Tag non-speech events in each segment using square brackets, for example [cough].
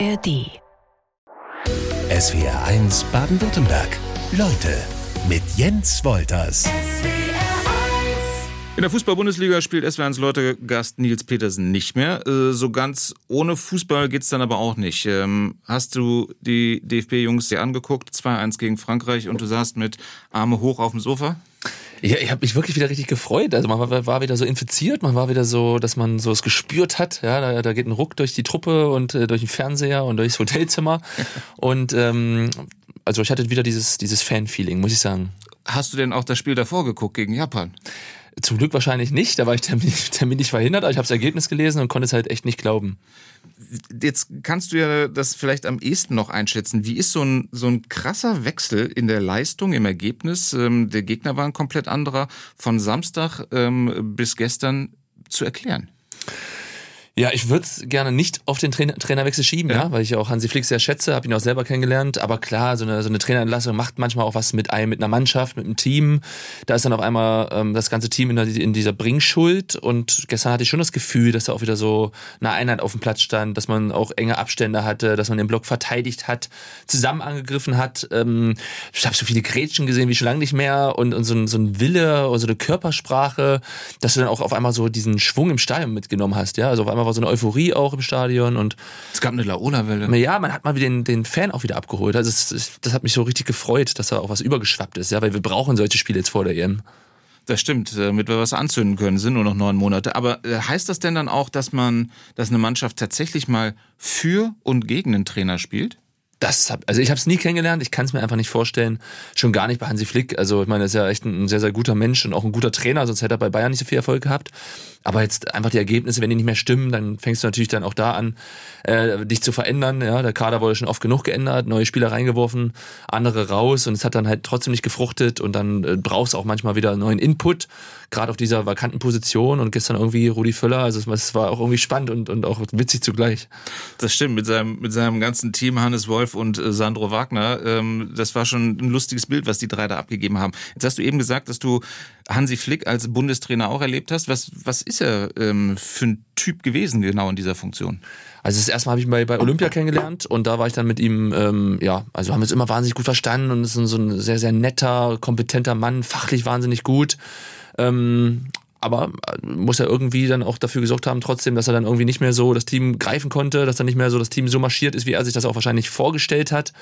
ARD. SWR 1 Baden-Württemberg. Leute mit Jens Wolters. In der Fußball-Bundesliga spielt SWR 1 Leute Gast Nils Petersen nicht mehr. Äh, so ganz ohne Fußball geht's dann aber auch nicht. Ähm, hast du die DFB-Jungs dir angeguckt? 2-1 gegen Frankreich und du saßt mit Arme hoch auf dem Sofa? Ja, ich habe mich wirklich wieder richtig gefreut. Also man war, war, wieder so infiziert, man war wieder so, dass man so es gespürt hat. Ja, da, da geht ein Ruck durch die Truppe und äh, durch den Fernseher und durchs Hotelzimmer. [laughs] und ähm, also ich hatte wieder dieses, dieses Fan-Feeling, muss ich sagen. Hast du denn auch das Spiel davor geguckt gegen Japan? Zum Glück wahrscheinlich nicht, da war ich terminlich, [laughs] terminlich verhindert, aber ich habe das Ergebnis gelesen und konnte es halt echt nicht glauben. Jetzt kannst du ja das vielleicht am ehesten noch einschätzen. Wie ist so ein, so ein krasser Wechsel in der Leistung, im Ergebnis? Ähm, der Gegner war ein komplett anderer von Samstag ähm, bis gestern zu erklären. Ja, ich würde es gerne nicht auf den Trainer Trainerwechsel schieben, ja. ja. weil ich auch Hansi Flick sehr schätze, habe ihn auch selber kennengelernt. Aber klar, so eine, so eine Trainerentlassung macht manchmal auch was mit einem, mit einer Mannschaft, mit einem Team. Da ist dann auf einmal ähm, das ganze Team in, der, in dieser Bringschuld. Und gestern hatte ich schon das Gefühl, dass da auch wieder so eine Einheit auf dem Platz stand, dass man auch enge Abstände hatte, dass man den Block verteidigt hat, zusammen angegriffen hat. Ähm, ich habe so viele Grätschen gesehen wie schon lange nicht mehr und, und so, ein, so ein Wille oder so eine Körpersprache, dass du dann auch auf einmal so diesen Schwung im Stadion mitgenommen hast. Ja, also auf einmal war so eine Euphorie auch im Stadion und es gab eine Laola-Welle. Ja, man hat mal wieder den, den Fan auch wieder abgeholt. Also das, das hat mich so richtig gefreut, dass da auch was übergeschwappt ist, ja, weil wir brauchen solche Spiele jetzt vor der EM. Das stimmt, damit wir was anzünden können, sind nur noch neun Monate. Aber äh, heißt das denn dann auch, dass man, dass eine Mannschaft tatsächlich mal für und gegen einen Trainer spielt? Das hab, also ich habe es nie kennengelernt, ich kann es mir einfach nicht vorstellen, schon gar nicht bei Hansi Flick. Also ich meine, er ist ja echt ein sehr, sehr guter Mensch und auch ein guter Trainer, sonst hätte er bei Bayern nicht so viel Erfolg gehabt. Aber jetzt einfach die Ergebnisse, wenn die nicht mehr stimmen, dann fängst du natürlich dann auch da an, äh, dich zu verändern. Ja, der Kader wurde schon oft genug geändert, neue Spieler reingeworfen, andere raus und es hat dann halt trotzdem nicht gefruchtet und dann äh, brauchst du auch manchmal wieder neuen Input, gerade auf dieser vakanten Position und gestern irgendwie Rudi Völler, also es war auch irgendwie spannend und, und auch witzig zugleich. Das stimmt, mit seinem, mit seinem ganzen Team, Hannes Wolf und äh, Sandro Wagner, ähm, das war schon ein lustiges Bild, was die drei da abgegeben haben. Jetzt hast du eben gesagt, dass du Hansi Flick als Bundestrainer auch erlebt hast. Was, was ist er ähm, für ein Typ gewesen, genau in dieser Funktion? Also das erste Mal habe ich ihn bei, bei Olympia kennengelernt und da war ich dann mit ihm, ähm, ja, also haben wir uns immer wahnsinnig gut verstanden und ist so ein sehr, sehr netter, kompetenter Mann, fachlich wahnsinnig gut. Ähm, aber äh, muss er irgendwie dann auch dafür gesorgt haben, trotzdem, dass er dann irgendwie nicht mehr so das Team greifen konnte, dass dann nicht mehr so das Team so marschiert ist, wie er sich das auch wahrscheinlich vorgestellt hat.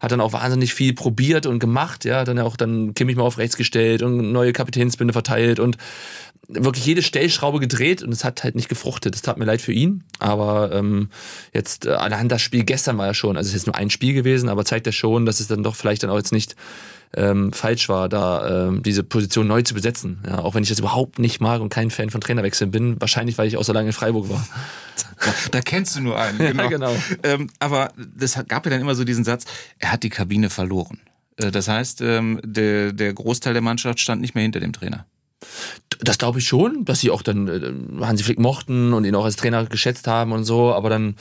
Hat dann auch wahnsinnig viel probiert und gemacht, ja, dann auch dann Kimmich mal auf rechts gestellt und neue Kapitänsbinde verteilt und wirklich jede Stellschraube gedreht und es hat halt nicht gefruchtet. Es tat mir leid für ihn, aber ähm, jetzt äh, allein das Spiel gestern war ja schon, also es ist jetzt nur ein Spiel gewesen, aber zeigt ja schon, dass es dann doch vielleicht dann auch jetzt nicht ähm, falsch war, da ähm, diese Position neu zu besetzen. Ja, auch wenn ich das überhaupt nicht mag und kein Fan von Trainerwechseln bin, wahrscheinlich, weil ich auch so lange in Freiburg war. Da, da kennst du nur einen. [laughs] Genau. ja, genau. Ähm, aber das gab ja dann immer so diesen Satz, er hat die Kabine verloren. Äh, das heißt, ähm, der, der Großteil der Mannschaft stand nicht mehr hinter dem Trainer. Das glaube ich schon, dass sie auch dann äh, Hansi Flick mochten und ihn auch als Trainer geschätzt haben und so, aber dann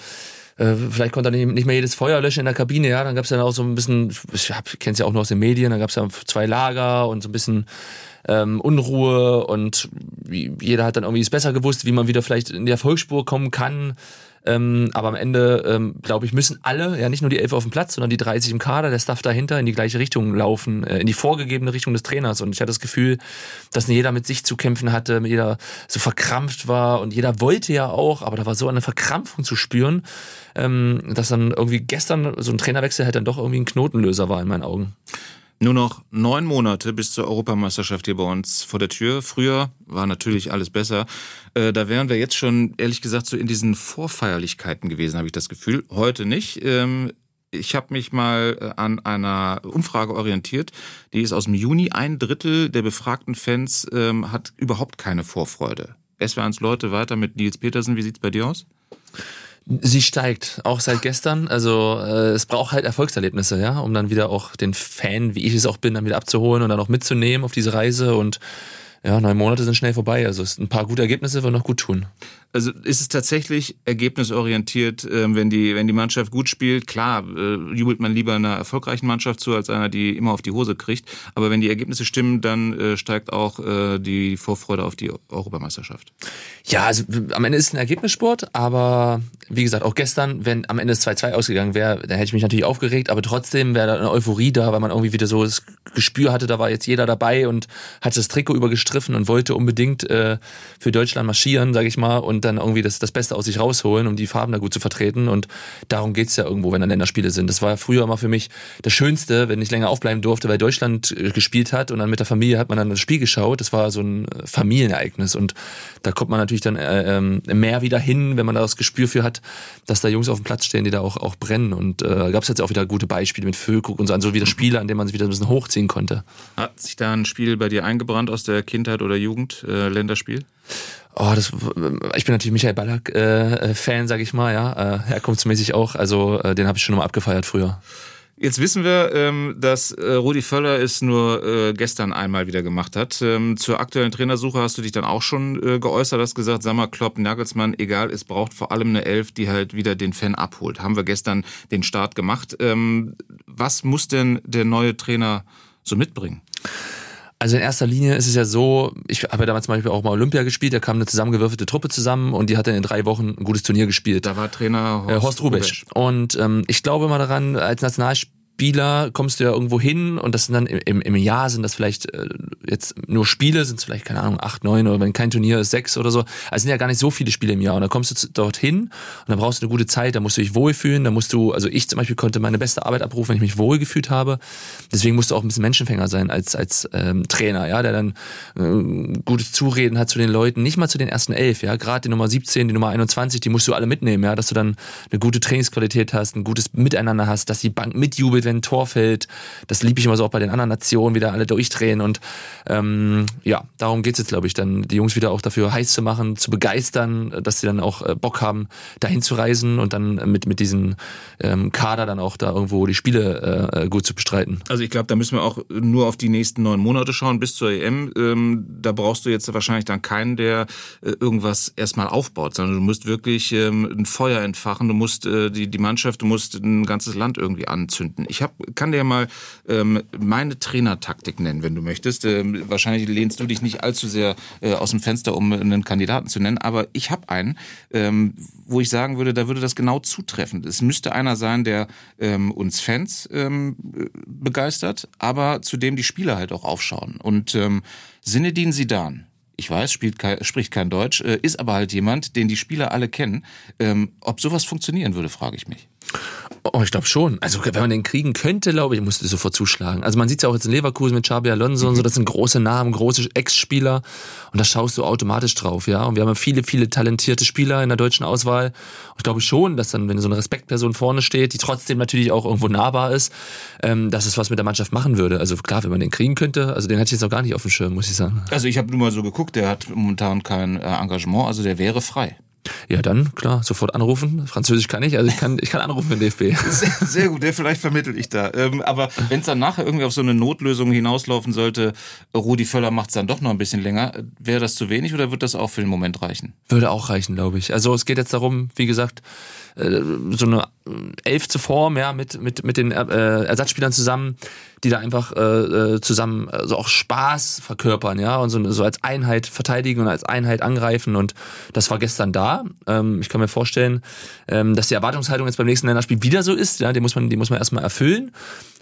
äh, vielleicht konnte er nicht mehr jedes Feuer löschen in der Kabine, ja. Dann gab es dann auch so ein bisschen, ich kenne es ja auch noch aus den Medien, dann gab es ja zwei Lager und so ein bisschen ähm, Unruhe und jeder hat dann irgendwie es besser gewusst, wie man wieder vielleicht in die Erfolgsspur kommen kann. Ähm, aber am Ende, ähm, glaube ich, müssen alle, ja nicht nur die elf auf dem Platz, sondern die 30 im Kader, der Staff dahinter, in die gleiche Richtung laufen, äh, in die vorgegebene Richtung des Trainers. Und ich hatte das Gefühl, dass jeder mit sich zu kämpfen hatte, jeder so verkrampft war und jeder wollte ja auch, aber da war so eine Verkrampfung zu spüren, ähm, dass dann irgendwie gestern so ein Trainerwechsel halt dann doch irgendwie ein Knotenlöser war in meinen Augen. Nur noch neun Monate bis zur Europameisterschaft hier bei uns vor der Tür. Früher war natürlich alles besser. Äh, da wären wir jetzt schon, ehrlich gesagt, so in diesen Vorfeierlichkeiten gewesen, habe ich das Gefühl. Heute nicht. Ähm, ich habe mich mal äh, an einer Umfrage orientiert, die ist aus dem Juni. Ein Drittel der befragten Fans ähm, hat überhaupt keine Vorfreude. Es wären Leute weiter mit Nils Petersen. Wie sieht's bei dir aus? Sie steigt, auch seit gestern. Also äh, es braucht halt Erfolgserlebnisse, ja, um dann wieder auch den Fan, wie ich es auch bin, dann wieder abzuholen und dann auch mitzunehmen auf diese Reise und ja, neun Monate sind schnell vorbei. Also ein paar gute Ergebnisse würden noch gut tun. Also ist es tatsächlich ergebnisorientiert, ähm, wenn die, wenn die Mannschaft gut spielt? Klar, äh, jubelt man lieber einer erfolgreichen Mannschaft zu, als einer, die immer auf die Hose kriegt. Aber wenn die Ergebnisse stimmen, dann äh, steigt auch äh, die Vorfreude auf die Europameisterschaft. Ja, also am Ende ist es ein Ergebnissport, aber wie gesagt, auch gestern, wenn am Ende es 2-2 ausgegangen wäre, dann hätte ich mich natürlich aufgeregt, aber trotzdem wäre da eine Euphorie da, weil man irgendwie wieder so das Gespür hatte, da war jetzt jeder dabei und hat das Trikot übergestriffen und wollte unbedingt für Deutschland marschieren, sage ich mal, und dann irgendwie das, das Beste aus sich rausholen, um die Farben da gut zu vertreten. Und darum geht's ja irgendwo, wenn dann Länderspiele sind. Das war früher immer für mich das Schönste, wenn ich länger aufbleiben durfte, weil Deutschland äh, gespielt hat und dann mit der Familie hat man dann das Spiel geschaut. Das war so ein äh, Familienereignis und da kommt man natürlich dann äh, ähm, mehr wieder hin, wenn man da das Gespür für hat, dass da Jungs auf dem Platz stehen, die da auch, auch brennen. Und äh, gab es jetzt auch wieder gute Beispiele mit Füllkrug und so, also wieder Spiele, an denen man sich wieder ein bisschen hochziehen konnte. Hat sich da ein Spiel bei dir eingebrannt aus der Kindheit oder Jugend, äh, Länderspiel? Oh, das, ich bin natürlich Michael Ballack äh, Fan, sag ich mal, ja, äh, herkunftsmäßig auch. Also äh, den habe ich schon mal abgefeiert früher. Jetzt wissen wir, ähm, dass äh, Rudi Völler es nur äh, gestern einmal wieder gemacht hat. Ähm, zur aktuellen Trainersuche hast du dich dann auch schon äh, geäußert, hast gesagt, sag mal, Klopp, Nagelsmann, egal, es braucht vor allem eine Elf, die halt wieder den Fan abholt. Haben wir gestern den Start gemacht. Ähm, was muss denn der neue Trainer so mitbringen? Also in erster Linie ist es ja so, ich habe ja damals zum Beispiel auch mal Olympia gespielt, da kam eine zusammengewürfelte Truppe zusammen und die hat dann in drei Wochen ein gutes Turnier gespielt. Da war Trainer Horst, äh, Horst Rubesch. Und ähm, ich glaube mal daran, als Nationalspieler Spieler kommst du ja irgendwo hin und das sind dann im, im Jahr sind das vielleicht äh, jetzt nur Spiele, sind es vielleicht, keine Ahnung, acht, neun oder wenn kein Turnier ist, sechs oder so. Also sind ja gar nicht so viele Spiele im Jahr. Und dann kommst du dorthin und dann brauchst du eine gute Zeit, da musst du dich wohlfühlen, da musst du, also ich zum Beispiel konnte meine beste Arbeit abrufen, wenn ich mich wohlgefühlt habe. Deswegen musst du auch ein bisschen Menschenfänger sein als, als ähm, Trainer, ja, der dann äh, gutes Zureden hat zu den Leuten, nicht mal zu den ersten elf, ja, gerade die Nummer 17, die Nummer 21, die musst du alle mitnehmen, ja, dass du dann eine gute Trainingsqualität hast, ein gutes Miteinander hast, dass die Bank mitjubelt, wenn ein Tor fällt. Das liebe ich immer so auch bei den anderen Nationen, wieder alle durchdrehen. Und ähm, ja, darum geht's jetzt, glaube ich, dann die Jungs wieder auch dafür heiß zu machen, zu begeistern, dass sie dann auch äh, Bock haben, dahin zu reisen und dann mit, mit diesem ähm, Kader dann auch da irgendwo die Spiele äh, gut zu bestreiten. Also ich glaube, da müssen wir auch nur auf die nächsten neun Monate schauen bis zur EM. Ähm, da brauchst du jetzt wahrscheinlich dann keinen, der äh, irgendwas erstmal aufbaut, sondern du musst wirklich ähm, ein Feuer entfachen, du musst äh, die, die Mannschaft, du musst ein ganzes Land irgendwie anzünden. Ich habe kann dir mal ähm, meine Trainertaktik nennen, wenn du möchtest. Ähm, wahrscheinlich lehnst du dich nicht allzu sehr äh, aus dem Fenster, um einen Kandidaten zu nennen, aber ich habe einen, ähm, wo ich sagen würde, da würde das genau zutreffen. Es müsste einer sein, der ähm, uns Fans ähm, begeistert, aber zu dem die Spieler halt auch aufschauen. Und ähm, Sinedin Sidan, ich weiß, kein, spricht kein Deutsch, äh, ist aber halt jemand, den die Spieler alle kennen. Ähm, ob sowas funktionieren würde, frage ich mich. Oh, ich glaube schon. Also wenn man den kriegen könnte, glaube ich, musste sofort zuschlagen. Also man sieht ja auch jetzt in Leverkusen mit Xabi Alonso mhm. und so, das sind große Namen, große Ex-Spieler und da schaust du automatisch drauf, ja. Und wir haben viele, viele talentierte Spieler in der deutschen Auswahl. Und ich glaube schon, dass dann, wenn so eine Respektperson vorne steht, die trotzdem natürlich auch irgendwo nahbar ist, ähm, dass es was mit der Mannschaft machen würde. Also klar, wenn man den kriegen könnte, also den hatte ich jetzt auch gar nicht auf dem Schirm, muss ich sagen. Also ich habe nur mal so geguckt, der hat momentan kein äh, Engagement, also der wäre frei. Ja, dann, klar, sofort anrufen. Französisch kann ich, also ich kann, ich kann anrufen den DFB. [laughs] Sehr, sehr gut, vielleicht vermittel ich da. Ähm, aber wenn es dann nachher irgendwie auf so eine Notlösung hinauslaufen sollte, Rudi Völler macht es dann doch noch ein bisschen länger, wäre das zu wenig oder wird das auch für den Moment reichen? Würde auch reichen, glaube ich. Also es geht jetzt darum, wie gesagt, äh, so eine Elf zu Form, ja, mit, mit, mit den äh, Ersatzspielern zusammen, die da einfach äh, äh zusammen also auch Spaß verkörpern, ja, und so, so als Einheit verteidigen und als Einheit angreifen. Und das war gestern da. Ähm, ich kann mir vorstellen, ähm, dass die Erwartungshaltung jetzt beim nächsten Länderspiel wieder so ist, ja, die muss man, die muss man erstmal erfüllen.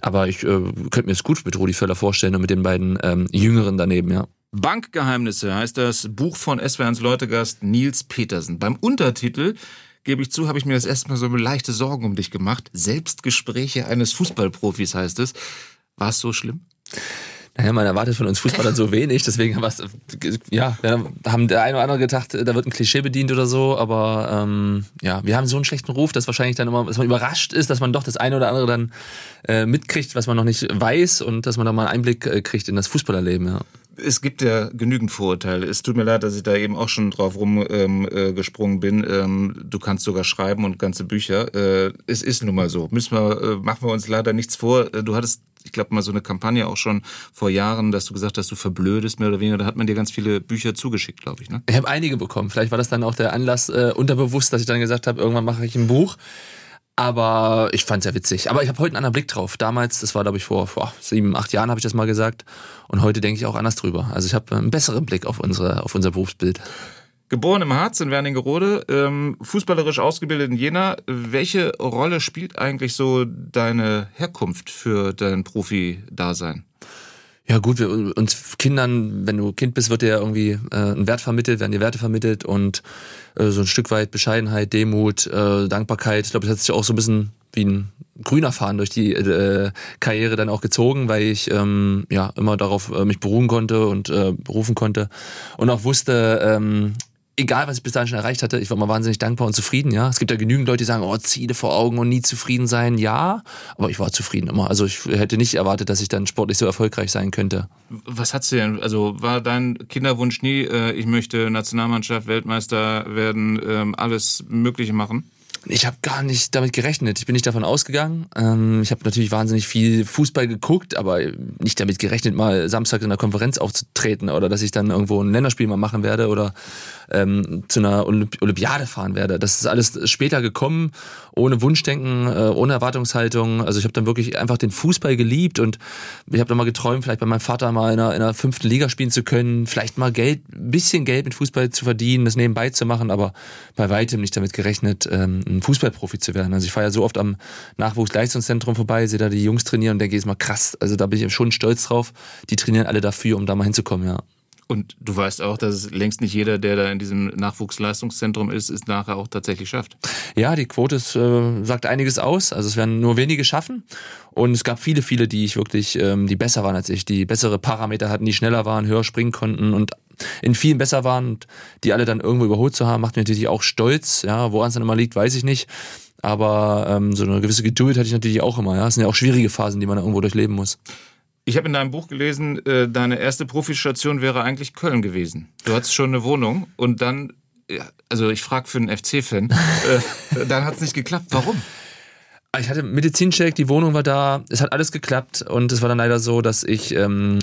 Aber ich äh, könnte mir es gut mit Rudi Völler vorstellen und mit den beiden ähm, Jüngeren daneben, ja. Bankgeheimnisse heißt das Buch von SWRs Leutegast Nils Petersen. Beim Untertitel gebe ich zu, habe ich mir das erstmal so leichte Sorgen um dich gemacht. Selbstgespräche eines Fußballprofis heißt es. War es so schlimm? Naja, man erwartet von uns Fußballern so wenig, deswegen was, ja, haben der eine oder andere gedacht, da wird ein Klischee bedient oder so, aber ähm, ja, wir haben so einen schlechten Ruf, dass wahrscheinlich dann immer, dass man überrascht ist, dass man doch das eine oder andere dann äh, mitkriegt, was man noch nicht weiß und dass man da mal einen Einblick äh, kriegt in das Fußballerleben, ja es gibt ja genügend Vorurteile. Es tut mir leid, dass ich da eben auch schon drauf rumgesprungen ähm, äh, bin. Ähm, du kannst sogar schreiben und ganze Bücher. Äh, es ist nun mal so. Müssen wir, äh, machen wir uns leider nichts vor. Äh, du hattest ich glaube mal so eine Kampagne auch schon vor Jahren, dass du gesagt hast, du verblödest mehr oder weniger. Da hat man dir ganz viele Bücher zugeschickt, glaube ich. Ne? Ich habe einige bekommen. Vielleicht war das dann auch der Anlass äh, unterbewusst, dass ich dann gesagt habe, irgendwann mache ich ein Buch. Aber ich fand's ja witzig. Aber ich habe heute einen anderen Blick drauf. Damals, das war glaube ich vor, vor sieben, acht Jahren habe ich das mal gesagt. Und heute denke ich auch anders drüber. Also ich habe einen besseren Blick auf unsere, auf unser Berufsbild. Geboren im Harz in Wernigerode, ähm, fußballerisch ausgebildet in Jena. Welche Rolle spielt eigentlich so deine Herkunft für dein Profi-Dasein? Ja gut, wir, uns Kindern, wenn du Kind bist, wird dir irgendwie äh, ein Wert vermittelt, werden dir Werte vermittelt und äh, so ein Stück weit Bescheidenheit, Demut, äh, Dankbarkeit. Ich glaube, das hat sich auch so ein bisschen wie ein grüner Faden durch die äh, Karriere dann auch gezogen, weil ich ähm, ja immer darauf äh, mich beruhen konnte und äh, berufen konnte und auch wusste, ähm, egal was ich bis dahin schon erreicht hatte, ich war immer wahnsinnig dankbar und zufrieden, ja. Es gibt ja genügend Leute, die sagen, oh, Ziele vor Augen und nie zufrieden sein, ja. Aber ich war zufrieden immer. Also ich hätte nicht erwartet, dass ich dann sportlich so erfolgreich sein könnte. Was hat's denn? Also war dein Kinderwunsch nie, äh, ich möchte Nationalmannschaft, Weltmeister werden, ähm, alles Mögliche machen? Ich habe gar nicht damit gerechnet. Ich bin nicht davon ausgegangen. Ähm, ich habe natürlich wahnsinnig viel Fußball geguckt, aber nicht damit gerechnet, mal Samstag in der Konferenz aufzutreten oder dass ich dann irgendwo ein Länderspiel mal machen werde oder ähm, zu einer Olymp Olympiade fahren werde. Das ist alles später gekommen, ohne Wunschdenken, äh, ohne Erwartungshaltung. Also ich habe dann wirklich einfach den Fußball geliebt und ich habe dann mal geträumt, vielleicht bei meinem Vater mal in einer, in einer fünften Liga spielen zu können, vielleicht mal Geld, bisschen Geld mit Fußball zu verdienen, das nebenbei zu machen, aber bei weitem nicht damit gerechnet, ähm, ein Fußballprofi zu werden. Also ich fahre ja so oft am Nachwuchsleistungszentrum vorbei, sehe da die Jungs trainieren und denke jetzt mal krass, also da bin ich schon stolz drauf. Die trainieren alle dafür, um da mal hinzukommen, ja. Und du weißt auch, dass es längst nicht jeder, der da in diesem Nachwuchsleistungszentrum ist, es nachher auch tatsächlich schafft. Ja, die Quote ist, äh, sagt einiges aus. Also es werden nur wenige schaffen. Und es gab viele, viele, die ich wirklich, ähm, die besser waren als ich, die bessere Parameter hatten, die schneller waren, höher springen konnten und in vielen besser waren und die alle dann irgendwo überholt zu haben, macht mir natürlich auch stolz. Ja, woran es dann immer liegt, weiß ich nicht. Aber ähm, so eine gewisse Geduld hatte ich natürlich auch immer. Ja, es sind ja auch schwierige Phasen, die man irgendwo durchleben muss. Ich habe in deinem Buch gelesen, äh, deine erste Profistation wäre eigentlich Köln gewesen. Du hattest schon eine Wohnung und dann, also ich frage für einen FC-Fan, äh, [laughs] dann hat es nicht geklappt. Warum? Ich hatte Medizincheck, die Wohnung war da, es hat alles geklappt und es war dann leider so, dass ich ähm,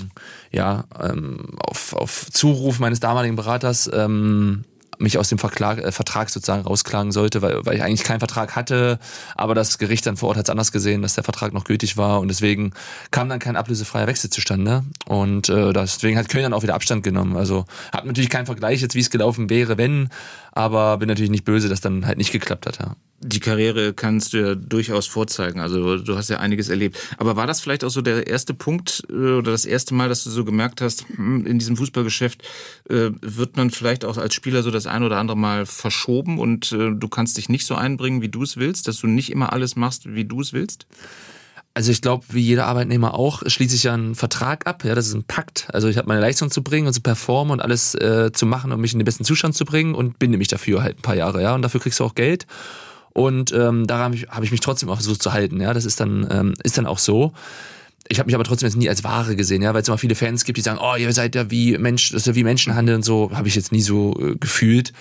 ja ähm, auf, auf Zuruf meines damaligen Beraters ähm, mich aus dem Verklag, äh, Vertrag sozusagen rausklagen sollte, weil, weil ich eigentlich keinen Vertrag hatte, aber das Gericht dann vor Ort hat es anders gesehen, dass der Vertrag noch gültig war und deswegen kam dann kein ablösefreier Wechsel zustande und äh, deswegen hat Köln dann auch wieder Abstand genommen. Also hat natürlich keinen Vergleich jetzt, wie es gelaufen wäre, wenn, aber bin natürlich nicht böse, dass dann halt nicht geklappt hat. Ja die Karriere kannst du ja durchaus vorzeigen. Also du hast ja einiges erlebt. Aber war das vielleicht auch so der erste Punkt äh, oder das erste Mal, dass du so gemerkt hast, hm, in diesem Fußballgeschäft äh, wird man vielleicht auch als Spieler so das ein oder andere Mal verschoben und äh, du kannst dich nicht so einbringen, wie du es willst, dass du nicht immer alles machst, wie du es willst? Also ich glaube, wie jeder Arbeitnehmer auch, schließe ich ja einen Vertrag ab. Ja, das ist ein Pakt. Also ich habe meine Leistung zu bringen und zu performen und alles äh, zu machen, um mich in den besten Zustand zu bringen und binde mich dafür halt ein paar Jahre. Ja, und dafür kriegst du auch Geld. Und ähm, daran habe ich, hab ich mich trotzdem auch versucht zu halten. Ja, das ist dann, ähm, ist dann auch so. Ich habe mich aber trotzdem jetzt nie als Ware gesehen, ja, weil es immer viele Fans gibt, die sagen, oh, ihr seid ja wie Mensch, das ist ja wie Menschenhandel und so, habe ich jetzt nie so äh, gefühlt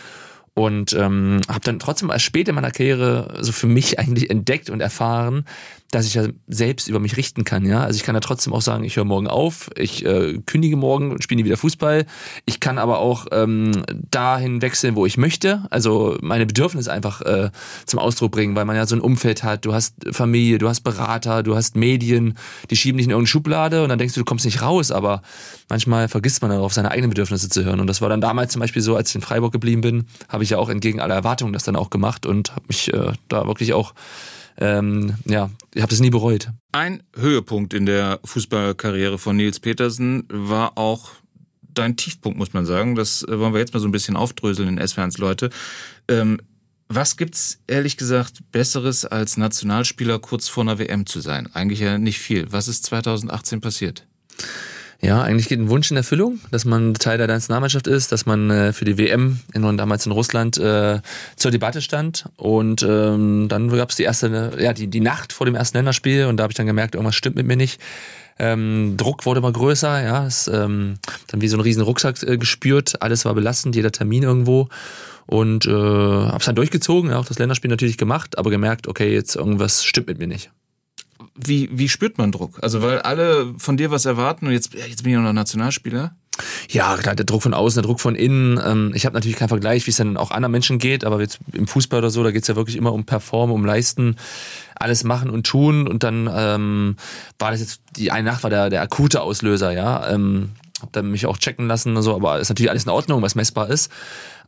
und ähm, habe dann trotzdem erst spät in meiner Karriere so für mich [laughs] eigentlich entdeckt und erfahren, dass ich ja selbst über mich richten kann, ja. Also ich kann ja trotzdem auch sagen, ich höre morgen auf, ich äh, kündige morgen spiele nie wieder Fußball. Ich kann aber auch ähm, dahin wechseln, wo ich möchte. Also meine Bedürfnisse einfach äh, zum Ausdruck bringen, weil man ja so ein Umfeld hat. Du hast Familie, du hast Berater, du hast Medien, die schieben dich in irgendeine Schublade und dann denkst du, du kommst nicht raus. Aber manchmal vergisst man darauf, seine eigenen Bedürfnisse zu hören. Und das war dann damals zum Beispiel so, als ich in Freiburg geblieben bin, habe ich ja auch entgegen aller Erwartungen das dann auch gemacht und habe mich äh, da wirklich auch ähm, ja, ich habe das nie bereut. Ein Höhepunkt in der Fußballkarriere von Nils Petersen war auch dein Tiefpunkt, muss man sagen. Das äh, wollen wir jetzt mal so ein bisschen aufdröseln in S-Fans, Leute. Ähm, was gibt's ehrlich gesagt Besseres als Nationalspieler kurz vor einer WM zu sein? Eigentlich ja nicht viel. Was ist 2018 passiert? Ja, eigentlich geht ein Wunsch in Erfüllung, dass man Teil der Nationalmannschaft ist, dass man äh, für die WM in, damals in Russland äh, zur Debatte stand. Und ähm, dann gab es die erste, ja, die, die Nacht vor dem ersten Länderspiel und da habe ich dann gemerkt, irgendwas stimmt mit mir nicht. Ähm, Druck wurde immer größer, ja, es, ähm, dann wie so ein riesen Rucksack äh, gespürt, alles war belastend, jeder Termin irgendwo und äh, hab's dann durchgezogen, ja, auch das Länderspiel natürlich gemacht, aber gemerkt, okay, jetzt irgendwas stimmt mit mir nicht wie, wie spürt man Druck? Also weil alle von dir was erwarten und jetzt, jetzt bin ich noch Nationalspieler. Ja, klar, der Druck von außen, der Druck von innen. Ähm, ich habe natürlich keinen Vergleich, wie es dann auch anderen Menschen geht, aber jetzt im Fußball oder so, da geht's ja wirklich immer um Performen, um Leisten, alles machen und tun. Und dann ähm, war das jetzt, die eine Nacht war der, der akute Auslöser, ja. Ähm, hab dann mich auch checken lassen und so, aber ist natürlich alles in Ordnung, was messbar ist.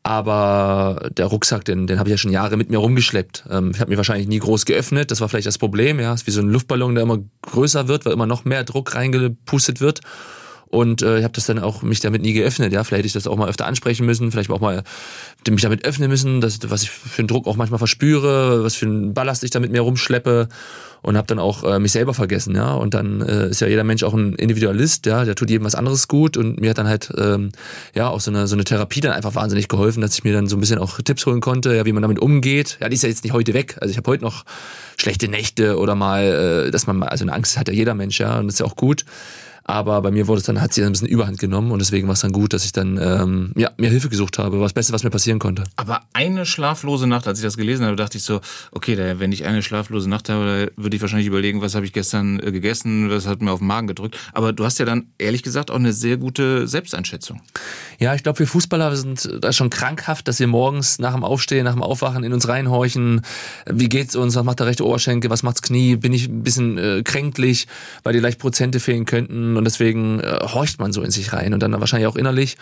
Aber der Rucksack, den, den habe ich ja schon Jahre mit mir rumgeschleppt. Ähm, ich habe mir wahrscheinlich nie groß geöffnet. Das war vielleicht das Problem. Ja, ist wie so ein Luftballon, der immer größer wird, weil immer noch mehr Druck reingepustet wird. Und äh, ich habe das dann auch mich damit nie geöffnet. Ja, vielleicht hätte ich das auch mal öfter ansprechen müssen, vielleicht auch mal mich damit öffnen müssen, dass, was ich für einen Druck auch manchmal verspüre, was für einen Ballast ich da mit mir rumschleppe und habe dann auch äh, mich selber vergessen, ja. Und dann äh, ist ja jeder Mensch auch ein Individualist, ja, der tut jedem was anderes gut und mir hat dann halt ähm, ja auch so eine so eine Therapie dann einfach wahnsinnig geholfen, dass ich mir dann so ein bisschen auch Tipps holen konnte, ja, wie man damit umgeht. Ja, die ist ja jetzt nicht heute weg. Also ich habe heute noch schlechte Nächte oder mal, äh, dass man mal, also eine Angst hat ja jeder Mensch, ja, und das ist ja auch gut. Aber bei mir wurde es dann, hat sie ein bisschen Überhand genommen und deswegen war es dann gut, dass ich dann ähm, ja, mir Hilfe gesucht habe. War das Beste, was mir passieren konnte. Aber eine schlaflose Nacht, als ich das gelesen habe, dachte ich so, okay, wenn ich eine schlaflose Nacht habe, würde ich wahrscheinlich überlegen, was habe ich gestern äh, gegessen, was hat mir auf den Magen gedrückt. Aber du hast ja dann ehrlich gesagt auch eine sehr gute Selbsteinschätzung. Ja, ich glaube, wir Fußballer sind da schon krankhaft, dass wir morgens nach dem Aufstehen, nach dem Aufwachen in uns reinhorchen. Wie geht's uns? Was macht der rechte Oberschenkel? Was macht's Knie? Bin ich ein bisschen äh, kränklich, weil dir leicht Prozente fehlen könnten? Und deswegen äh, horcht man so in sich rein und dann wahrscheinlich auch innerlich